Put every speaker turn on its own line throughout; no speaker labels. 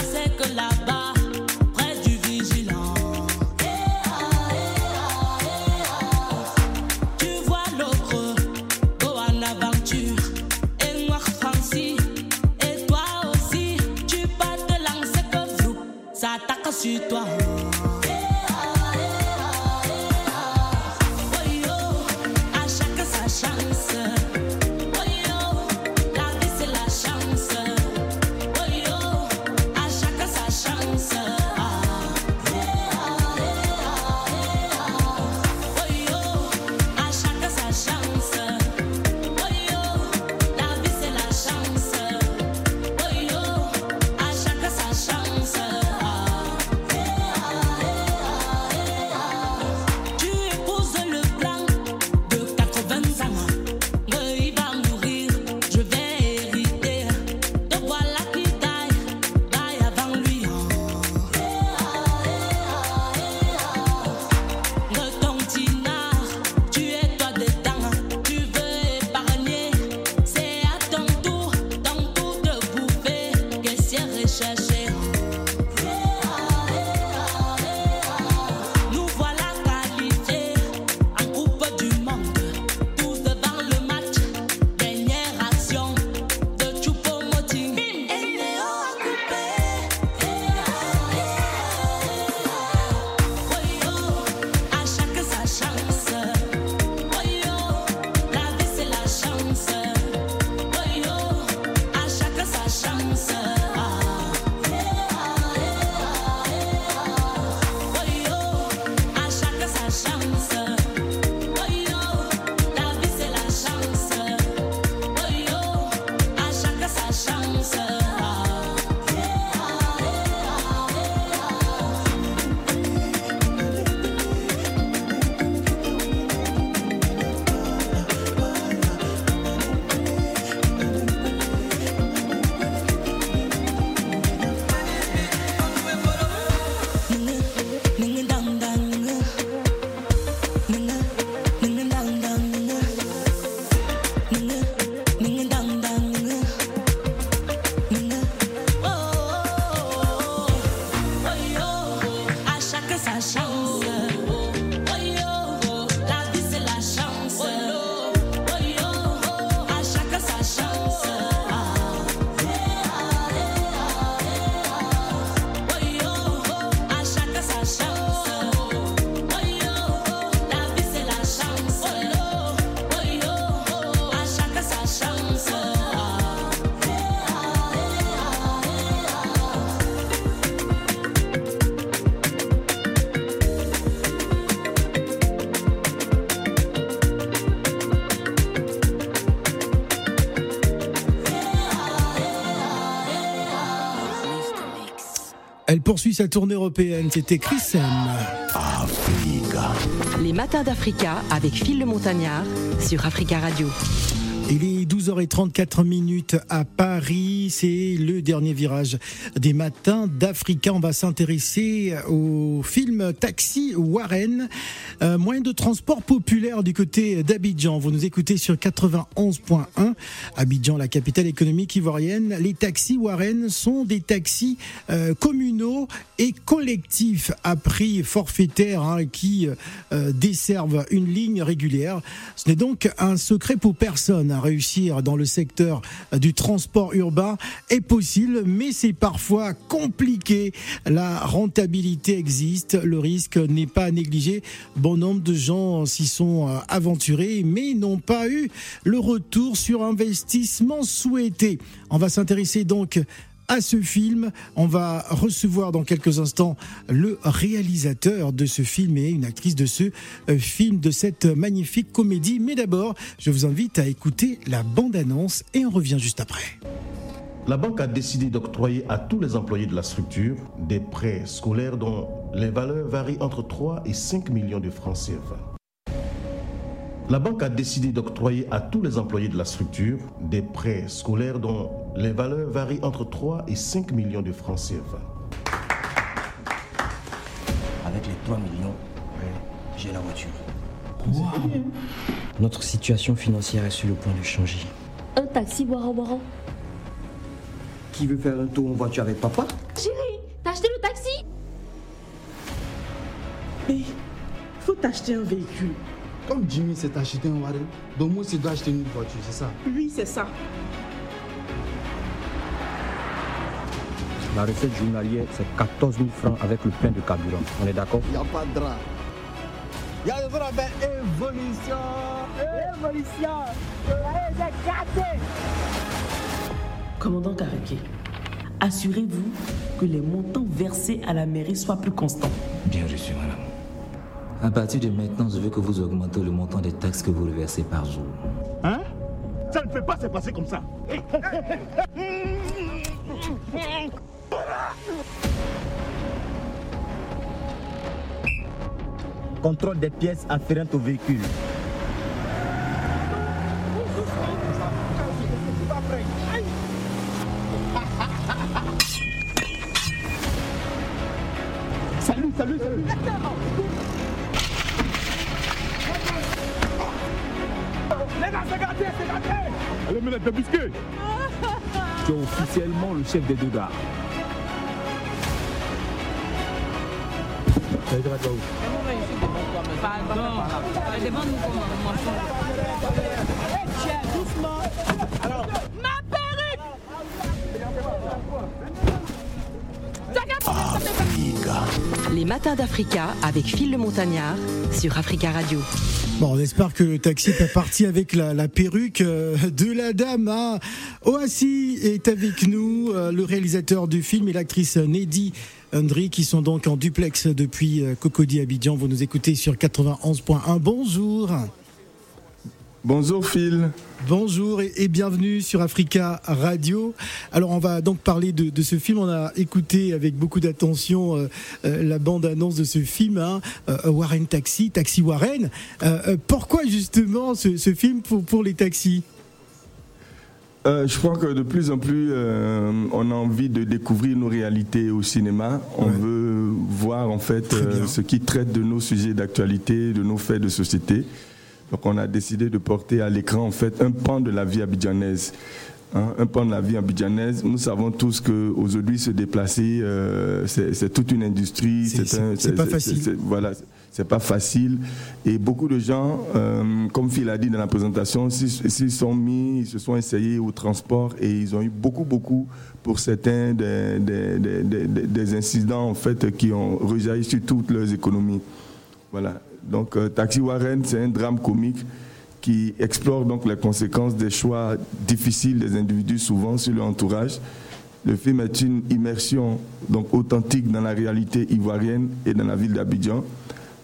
I said goodbye. Poursuit sa tournée européenne. C'était Chris M.
Africa.
Les matins d'Africa avec Phil le Montagnard sur Africa Radio.
Il est 12h34 minutes à Paris. C'est le dernier virage des matins d'Africa. On va s'intéresser au film Taxi Warren, moyen de transport populaire du côté d'Abidjan. Vous nous écoutez sur 91.1. Abidjan, la capitale économique ivoirienne. Les taxis Warren sont des taxis euh, communaux et collectifs à prix forfaitaire hein, qui euh, desservent une ligne régulière. Ce n'est donc un secret pour personne réussir dans le secteur du transport urbain est possible, mais c'est parfois compliqué. La rentabilité existe, le risque n'est pas négligé. Bon nombre de gens s'y sont euh, aventurés, mais n'ont pas eu le retour sur investissement souhaité. On va s'intéresser donc
à ce film. On va recevoir dans quelques instants le réalisateur de ce film et une actrice de ce euh, film, de cette magnifique comédie. Mais d'abord, je vous invite à écouter la bande-annonce et on revient juste après.
La banque a décidé d'octroyer à tous les employés de la structure des prêts scolaires dont les valeurs varient entre 3 et 5 millions de francs CFA. La banque a décidé d'octroyer à tous les employés de la structure des prêts scolaires dont les valeurs varient entre 3 et 5 millions de francs CFA.
Avec les 3 millions, j'ai la voiture. Notre situation financière est sur le point de changer.
Un taxi, Wara Wara.
Qui veut faire un tour en voiture avec papa?
Chérie, t'as acheté le taxi?
Mais faut t'acheter un véhicule.
Comme Jimmy s'est acheté un Warren, donc moi aussi dois acheter une voiture, c'est ça?
Oui, c'est ça.
La recette journalière, c'est 14 000 francs avec le plein de carburant. On est d'accord?
Il n'y a pas de drap. Il y a le drap, ben évolution Évolution
Commandant Kareke, assurez-vous que les montants versés à la mairie soient plus constants.
Bien reçu, madame. À partir de maintenant, je veux que vous augmentez le montant des taxes que vous reversez par jour.
Hein? Ça ne peut pas se passer comme ça.
Contrôle des pièces afférentes au véhicule.
Salut, salut, salut. Les gars, c'est gâté, c'est gâté. Allez, mets la biscuit.
Tu es officiellement le chef des deux gars.
Les matins d'Africa avec Phil le Montagnard sur Africa Radio.
Bon, on espère que le taxi est parti avec la, la perruque euh, de la dame. Hein. Oassi est avec nous, euh, le réalisateur du film et l'actrice Neddy Hendry qui sont donc en duplex depuis euh, Cocody Abidjan. Vous nous écoutez sur 91.1. Bonjour.
Bonjour Phil.
Bonjour et, et, bienvenue sur Africa Radio. Alors on va donc parler de, de ce film. On a écouté avec beaucoup d'attention euh, euh, la bande-annonce de ce film, hein, euh, Warren Taxi, Taxi Warren. Pourquoi justement ce, ce, film pour, pour les taxis?
Je crois que de plus en plus, on a envie de découvrir nos réalités au cinéma. On ouais. veut voir en fait ce qui traite de nos sujets d'actualité, de nos faits de société. Donc on a décidé de porter à l'écran en fait un pan de la vie abidjanaise. Hein, un pan de la vie abidjanaise. Nous savons tous qu'aujourd'hui se déplacer, euh, c'est toute une industrie.
C'est pas facile.
voilà, c'est pas facile. Et beaucoup de gens, euh, comme Phil a dit dans la présentation, s'ils sont mis, ils se sont essayés au transport et ils ont eu beaucoup, beaucoup pour certains des, des, des, des incidents en fait qui ont rejailli sur toutes leurs économies. Voilà. Donc, euh, Taxi Warren, c'est un drame comique qui explore donc les conséquences des choix difficiles des individus, souvent sur leur entourage. Le film est une immersion donc authentique dans la réalité ivoirienne et dans la ville d'Abidjan.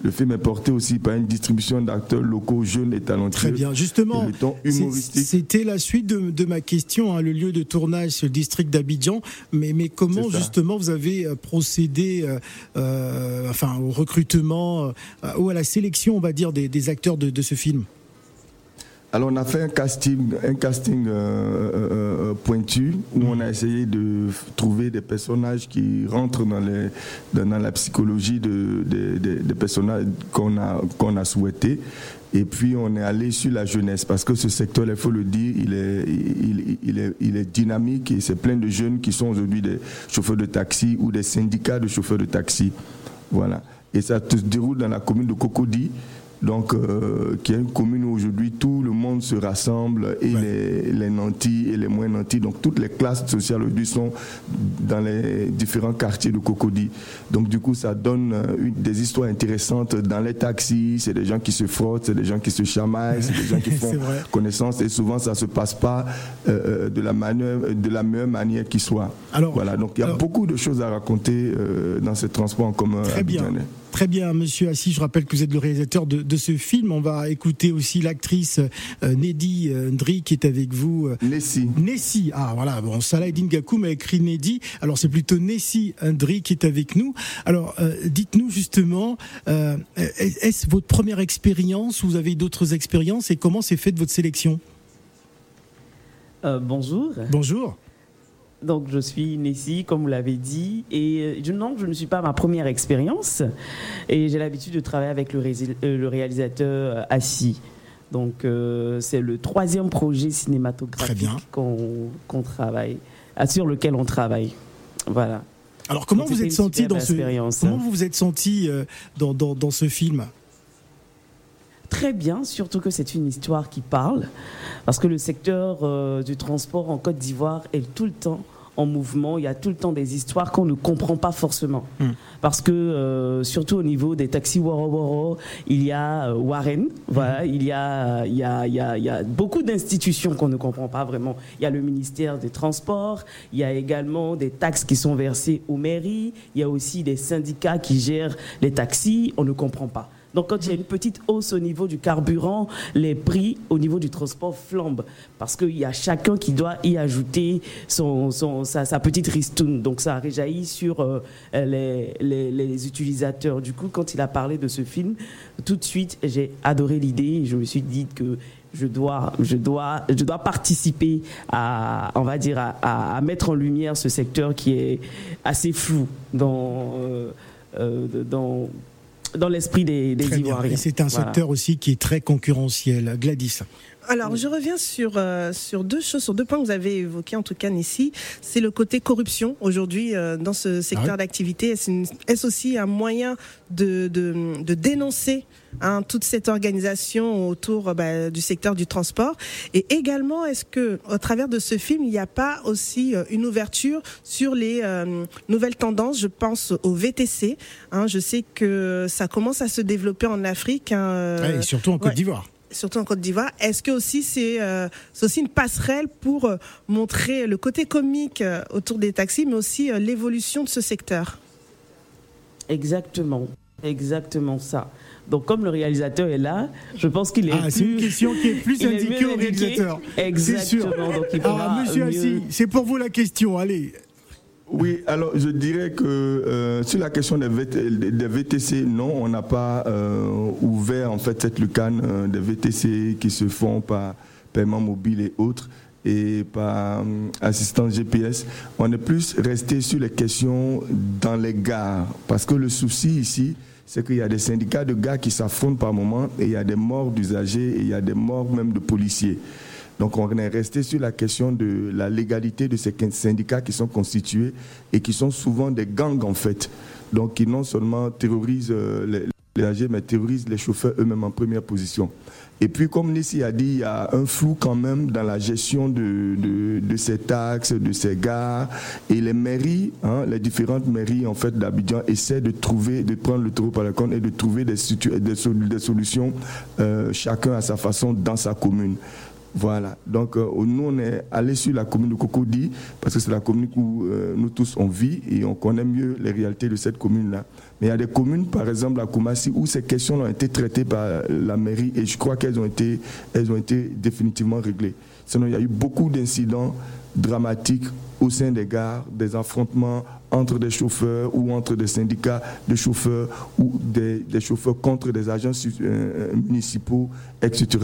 Le film est porté aussi par une distribution d'acteurs locaux jeunes et talentueux.
Très bien. Justement, c'était la suite de, de ma question. Hein, le lieu de tournage, c'est le district d'Abidjan. Mais, mais comment justement vous avez procédé euh, euh, enfin, au recrutement euh, ou à la sélection, on va dire, des, des acteurs de, de ce film?
Alors on a fait un casting, un casting euh, euh, pointu où on a essayé de trouver des personnages qui rentrent dans, la psychologie de, de, de, des personnages qu'on a, qu'on a souhaité. Et puis on est allé sur la jeunesse parce que ce secteur, il faut le dire, il est, il, il est, il est dynamique et c'est plein de jeunes qui sont aujourd'hui des chauffeurs de taxi ou des syndicats de chauffeurs de taxi. Voilà. Et ça se déroule dans la commune de Cocody donc euh, qui est une commune où aujourd'hui tout le monde se rassemble, et les, les, nantis et les moins nantis, donc toutes les classes sociales aujourd'hui sont dans les différents quartiers de Cocody. Donc du coup, ça donne euh, des histoires intéressantes dans les taxis, c'est des gens qui se frottent, c'est des gens qui se chamaillent, c'est des gens qui font connaissance, et souvent ça se passe pas euh, de, la manière, de la meilleure manière qui soit. Alors, voilà, donc il y a beaucoup de choses à raconter dans ces transports en commun.
Très bien. Très bien, monsieur Assis. Je rappelle que vous êtes le réalisateur de, ce film. On va écouter aussi l'actrice euh, Neddy euh, Ndri qui est avec vous.
Euh, Nessie.
Nessie. Ah, voilà. Bon, Salah Dingakoum a écrit Neddy. Alors, c'est plutôt Nessie Ndri qui est avec nous. Alors, dites-nous justement, est-ce votre première expérience Vous avez d'autres expériences et comment s'est faite votre sélection?
Bonjour.
Bonjour.
Donc, je suis Nessie, comme vous l'avez dit. Et euh, non, je ne suis pas ma première expérience. Et j'ai l'habitude de travailler avec le, euh, réalisateur euh, Assis. Donc, c'est le troisième projet cinématographique qu'on travaille, sur lequel on travaille. Voilà.
Alors, comment vous êtes senti dans ce comment vous vous êtes senti dans, dans, dans ce film?
Très bien, surtout que c'est une histoire qui parle, parce que le secteur du transport en Côte d'Ivoire est tout le temps en mouvement. Il y a tout le temps des histoires qu'on ne comprend pas forcément. Hmm. Parce que, euh, surtout au niveau des taxis Waro Waro, il y a euh, Warren, voilà, hmm. il, y a, il, y a, il, y a, il y a beaucoup d'institutions qu'on ne comprend pas vraiment. Il y a le ministère des Transports, il y a également des taxes qui sont versées aux mairies, il y a aussi des syndicats qui gèrent les taxis, on ne comprend pas. Donc quand il y a une petite hausse au niveau du carburant, les prix au niveau du transport flambent parce qu'il y a chacun qui doit y ajouter son, sa, petite ristoune. Donc ça réjaillit sur euh, les, les, utilisateurs. Du coup, quand il a parlé de ce film, tout de suite, j'ai adoré l'idée je me suis dit que je dois, je dois, je dois participer à, on va dire, à, mettre en lumière ce secteur qui est assez flou dans, euh, euh, dans dans l'esprit des, des Ivoiriens. Et
c'est un secteur aussi qui est très concurrentiel. Gladys.
Alors, je reviens sur, euh, sur deux choses, sur deux points que vous avez évoqués, en tout cas ici. C'est le côté corruption aujourd'hui euh, dans ce secteur ah d'activité. Est-ce aussi un moyen de, de, de dénoncer hein, toute cette organisation autour bah, du secteur du transport? Et également, est-ce que, au travers de ce film, il n'y a pas aussi euh, une ouverture sur les nouvelles tendances? Je pense au VTC. Hein, je sais que ça commence à se développer en Afrique.
Hein, et surtout en Côte d'Ivoire
surtout en Côte d'Ivoire. Est-ce que aussi c'est euh, aussi une passerelle pour euh, montrer le côté comique euh, autour des taxis, mais aussi l'évolution de ce secteur?
Exactement, exactement ça. Donc, comme le réalisateur est là, je pense qu'il est.
Ah, c'est une question qui est plus indiquée au réalisateur.
Exactement. Donc, il
ah, monsieur Assis, c'est pour vous la question. Allez,
oui, alors je dirais que euh, sur la question des, VTC, non, on n'a pas euh, ouvert en fait cette lucane euh, des VTC qui se font par paiement mobile et autres et par assistance GPS. On est plus resté sur les questions dans les gares parce que le souci ici, c'est qu'il y a des syndicats de gars qui s'affrontent par moment et il y a des morts d'usagers et il y a des morts même de policiers. Donc on est resté sur la question de la légalité de ces syndicats qui sont constitués et qui sont souvent des gangs en fait. Donc qui non seulement terrorisent euh, les, les mais terrorisent les chauffeurs eux-mêmes en première position. Et puis, comme Nissi a dit, il y a un flou quand même dans la gestion de, de, ces taxes, de ces gares. Et les mairies, hein, les différentes mairies en fait d'Abidjan essaient de trouver, de prendre le taureau par la corne et de trouver des, des, solutions euh, chacun à sa façon dans sa commune. Voilà. Donc, euh, nous, on est allé sur la commune de Cocody, parce que c'est la commune où euh, nous tous on vit et on connaît mieux les réalités de cette commune-là. Mais il y a des communes, par exemple à Koumassi, où ces questions ont été traitées par la mairie et je crois qu'elles ont été, elles ont été définitivement réglées. Sinon, il y a eu beaucoup d'incidents dramatiques au sein des gares, des affrontements entre des chauffeurs ou entre des syndicats de chauffeurs ou des, chauffeurs contre des agents euh, municipaux, etc.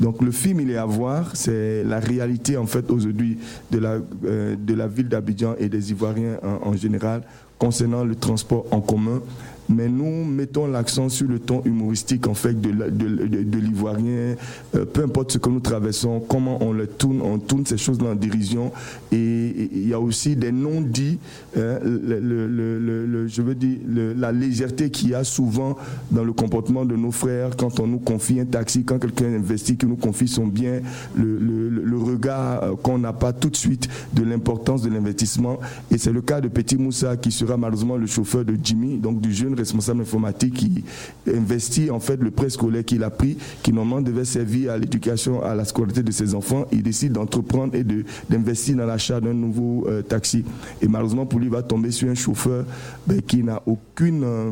Donc le film, il est à voir, c'est la réalité en fait aujourd'hui de la, euh, de la ville d'Abidjan et des Ivoiriens en, général concernant le transport en commun. Mais nous mettons l'accent sur le ton humoristique en fait de, de- l'ivoirien, Euh, peu importe ce que nous traversons, comment on le tourne, on tourne ces choses la dérision et il y a aussi des non-dits, hein, le- le- le- je veux dire la légèreté qu'il y a souvent dans le comportement de nos frères quand on nous confie un taxi, quand quelqu'un investit, qui nous confie son bien, le- le regard euh, qu'on n'a pas tout de suite de l'importance de l'investissement. Et c'est le cas de Petit Moussa qui sera malheureusement le chauffeur de Jimmy, donc du jeune responsable informatique qui investit en fait le prêt scolaire qu'il a pris, qui normalement devait servir à l'éducation, à la scolarité de ses enfants. Il décide d'entreprendre et d'investir dans l'achat d'un nouveau euh, taxi. Et malheureusement pour lui, il va tomber sur un chauffeur ben, qui n'a aucune... euh,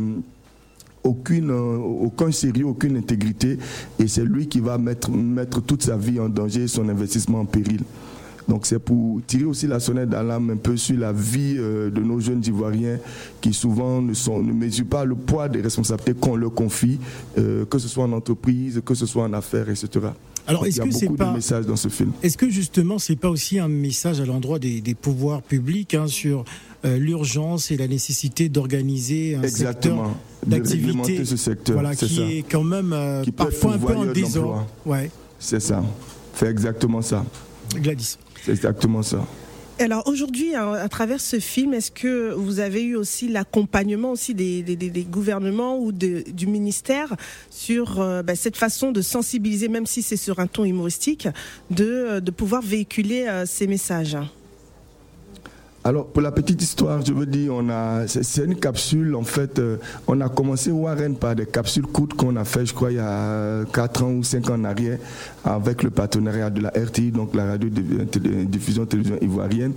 aucune, euh, aucun sérieux, aucune intégrité, et c'est lui qui va mettre, mettre toute sa vie en danger son investissement en péril. Donc c'est pour tirer aussi la sonnette d'alarme un peu sur la vie euh, de nos jeunes Ivoiriens qui souvent ne, sont, ne mesurent pas le poids des responsabilités qu'on leur confie, euh, que ce soit en entreprise, que ce soit en affaires, etc.
Alors, est-ce que c'est pas-
de messages dans ce film.
Est-ce que justement, c'est pas aussi un message à l'endroit des, des pouvoirs publics hein, sur euh, l'urgence et la nécessité d'organiser un
Exactement.
secteur d'activité
ce secteur,
voilà, qui
ça.
est quand même euh,
Qui
parfois un peu en désordre. Ouais,
C'est ça. C'est exactement ça.
Gladys.
C'est exactement ça.
Alors aujourd'hui, à, travers ce film, est-ce que vous avez eu aussi l'accompagnement aussi des, gouvernements ou du ministère sur euh, bah, cette façon de sensibiliser, même si c'est sur un ton humoristique, de, de pouvoir véhiculer euh, ces messages?
Alors, pour la petite histoire, je veux dire, on a, c'est, une capsule, en fait, euh, on a commencé Warren par des capsules courtes qu'on a fait, je crois, il y a 4 ans ou 5 ans en arrière, avec le partenariat de la RTI, donc la radio diffusion télévision ivoirienne.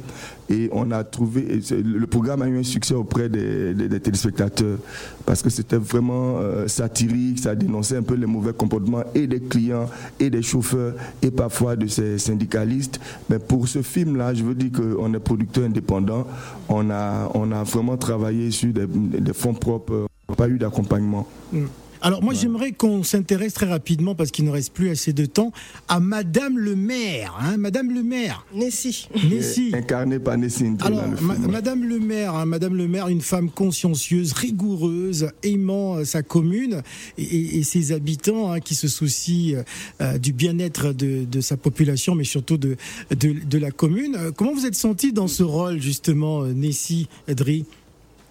Et on a trouvé, le programme a eu un succès auprès des, des- téléspectateurs, parce que c'était vraiment euh, satirique, ça dénonçait un peu les mauvais comportements et des clients, et des chauffeurs, et parfois de ces syndicalistes. Mais pour ce film-là, je veux dire qu'on est producteur indépendant, on a, on a vraiment travaillé sur des, fonds propres, euh, pas eu d'accompagnement.
Mm. Alors moi j'aimerais qu'on s'intéresse très rapidement parce qu'il ne reste plus assez de temps à Madame le maire, hein, Madame le maire.
Nessie.
Nessie.
Incarné par Nessie Indri
Alors,
le
ma-. Madame le maire, hein, Madame le maire, une femme consciencieuse, rigoureuse, aimant euh, sa commune et, et- et ses habitants, hein, qui se soucie euh, euh, du bien-être de, de sa population, mais surtout de, de, de la commune. Comment vous êtes senti dans ce rôle justement, Nessie, Edry,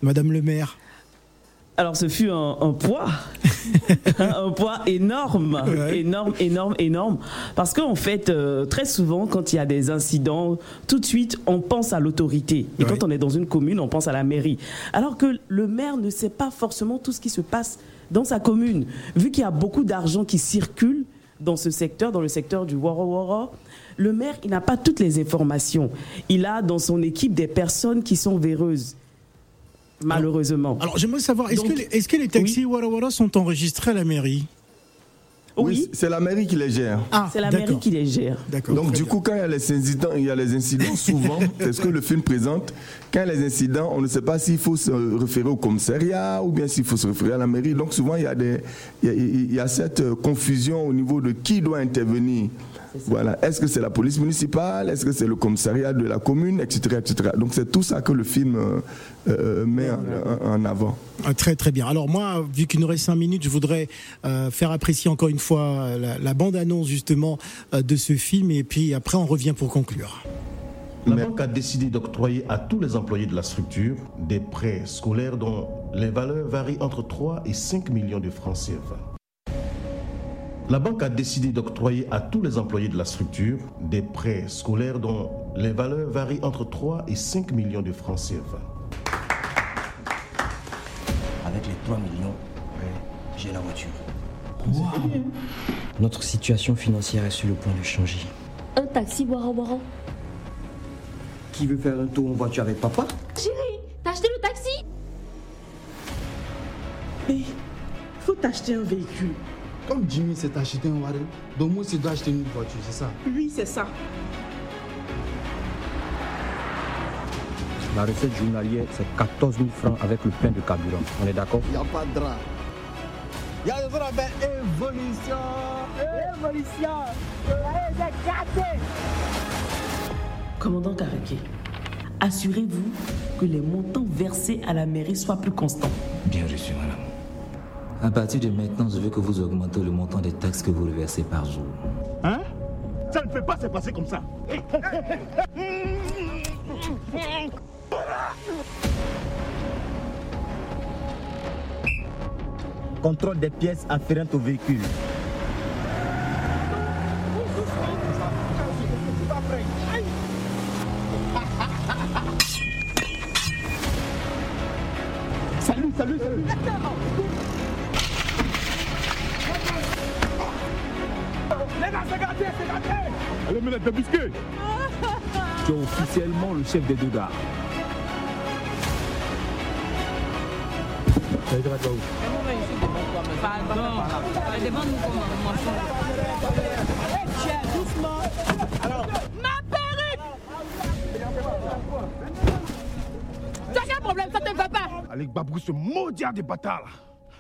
Madame le maire?
Alors ce fut un, un poids, un poids énorme, énorme, énorme, énorme. Parce qu'en fait, euh, très souvent, quand il y a des incidents, tout de suite, on pense à l'autorité. Et quand on est dans une commune, on pense à la mairie. Alors que le maire ne sait pas forcément tout ce qui se passe dans sa commune. Vu qu'il y a beaucoup d'argent qui circule dans ce secteur, dans le secteur du Wara Wara, le maire, il n'a pas toutes les informations. Il a dans son équipe des personnes qui sont véreuses. Malheureusement.
Alors j'aimerais savoir, est-ce que, les- est-ce que les taxis Wara Wara sont enregistrés à la mairie?
Oui, c'est la mairie qui les gère.
Ah,
C'est la mairie qui les gère.
D'accord.
Donc du
bien.
coup, quand il y a les incidents, il y a les incidents souvent, c'est ce que le film présente. Quand il y a les incidents, on ne sait pas s'il faut se référer au commissariat ou bien s'il faut se référer à la mairie. Donc souvent, il y a, des, il y a, il y a cette confusion au niveau de qui doit intervenir. Voilà. Est-ce que c'est la police municipale? Est-ce que c'est le commissariat de la commune, etc., etc. Donc c'est tout ça que le film euh, euh, met en, en avant.
Ah, Très très bien. Alors moi, vu qu'il nous reste cinq minutes, je voudrais euh, faire apprécier encore une fois euh, la, la bande-annonce justement euh, de ce film et puis après on revient pour conclure.
La banque a décidé d'octroyer à tous les employés de la structure des prêts scolaires dont les valeurs varient entre 3 et 5 millions de francs CFA. La banque a décidé d'octroyer à tous les employés de la structure des prêts scolaires dont les valeurs varient entre 3 et 5 millions de francs CFA.
Avec les 3 millions, j'ai la voiture.
Notre situation financière est sur le point de changer.
Un taxi, Wara Wara.
Qui veut faire un tour en voiture avec papa?
Chérie, t'as acheté le taxi?
Mais il faut t'acheter un véhicule.
Comme Jimmy s'est acheté un Warren, donc moi, il doit acheter une voiture, c'est ça?
Oui, c'est ça.
La recette journalière, c'est 14 000 francs avec le plein de carburant. On est d'accord?
Il n'y a pas de drap. Il y a ce qu'on appelle évolution. Évolution. Allez, j'ai gâté.
Commandant Karaké, assurez-vous que les montants versés à la mairie soient plus constants.
Bien reçu, madame. À partir de maintenant, je veux que vous augmentez le montant des taxes que vous reversez par jour.
Hein? Ça ne peut pas se passer comme ça.
Contrôle des pièces afférentes au véhicule.
Le chef des deux gars.
Pardon. Demande-nous comment on Ma perruque T'as quel problème Ça te va pas
Avec Babou, ce maudit des bâtards là.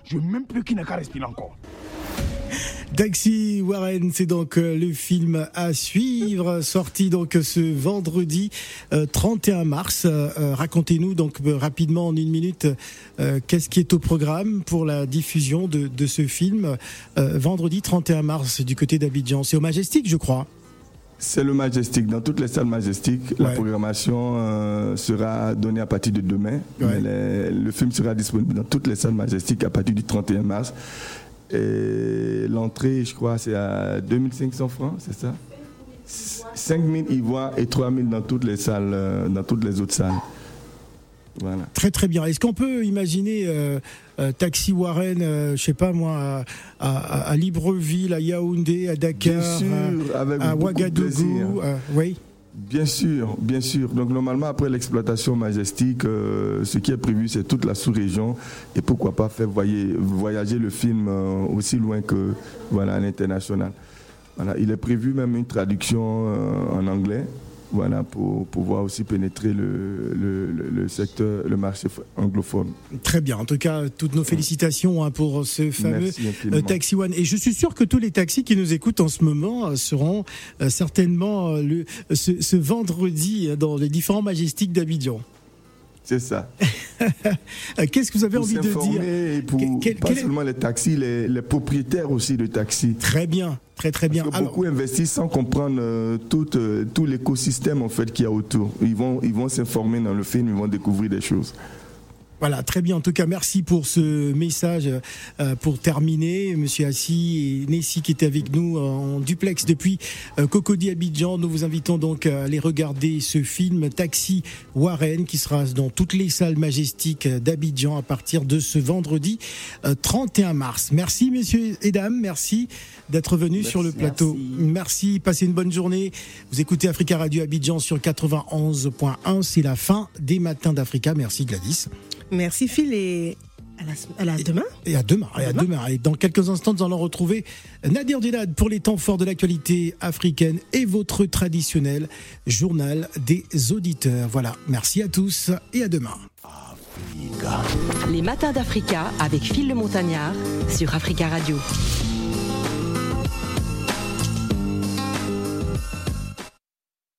Je veux même plus qu'il n'a qu'à respirer encore.
Taxi Warren, c'est donc euh, le film à suivre, sorti donc ce vendredi euh, 31 mars. Euh, euh, Racontez-nous donc euh, rapidement en une minute euh, qu'est-ce qui est au programme pour la diffusion de, de ce film euh, vendredi 31 mars du côté d'Abidjan. C'est au Majestic, je crois.
C'est le Majestic. Dans toutes les salles Majestic, la programmation euh, sera donnée à partir de demain. Mais les- le film sera disponible dans toutes les salles Majestic à partir du 31 mars. Et l'entrée, je crois, c'est à 2500 francs, c'est ça? 5000 ivoires et 3000 dans toutes les salles, euh, dans toutes les autres salles. Voilà.
Très très bien. Est-ce qu'on peut imaginer euh, euh, Taxi Warren, euh, je sais pas moi, à, à- à Libreville, à Yaoundé, à Dakar,
sûr,
à- à. Ouagadougou Oui.
Bien sûr, bien sûr. Donc normalement, après l'exploitation majestique, euh, ce qui est prévu, c'est toute la sous-région et pourquoi pas faire voyager le film euh, aussi loin que voilà, à l'international. Voilà, il est prévu même une traduction euh, en anglais. Voilà, pour pouvoir aussi pénétrer le, le, secteur, le marché anglophone.
Très bien. En tout cas, toutes nos félicitations hein, pour ce fameux euh, Taxi One. Et je suis sûr que tous les taxis qui nous écoutent en ce moment euh, seront euh, certainement le, ce, ce vendredi dans les différents majestiques d'Abidjan.
C'est ça.
Qu'est-ce que vous avez
Pour
envie de dire
et pour
Quel-
pas
quel est-
seulement les taxis, les, les propriétaires aussi de taxis.
Très bien, très très bien.
Parce que
Alors-
beaucoup investissent sans comprendre euh, tout, euh, tout l'écosystème en fait qu'il y a autour. Ils vont, ils vont s'informer dans le film, ils vont découvrir des choses.
Voilà, très bien. En tout cas, merci pour ce message. Euh, pour terminer, Monsieur Assis et Nessie qui étaient avec nous en duplex depuis euh, Cocody Abidjan. Nous vous invitons donc à aller regarder ce film Taxi Warren qui sera dans toutes les salles majestiques d'Abidjan à partir de ce vendredi euh, 31 mars. Merci messieurs et dames, merci d'être venus sur le plateau. Merci. passez une bonne journée. Vous écoutez Africa Radio Abidjan sur 91.1. C'est la fin des matins d'Africa. Merci Gladys.
Merci Phil et à la, à la demain.
Et à demain. Et à demain. Et dans quelques instants, nous allons retrouver Nadir Djenad pour les temps forts de l'actualité africaine et votre traditionnel journal des auditeurs. Voilà. Merci à tous et à demain.
Les matins d'Africa avec Phil le Montagnard sur Africa Radio.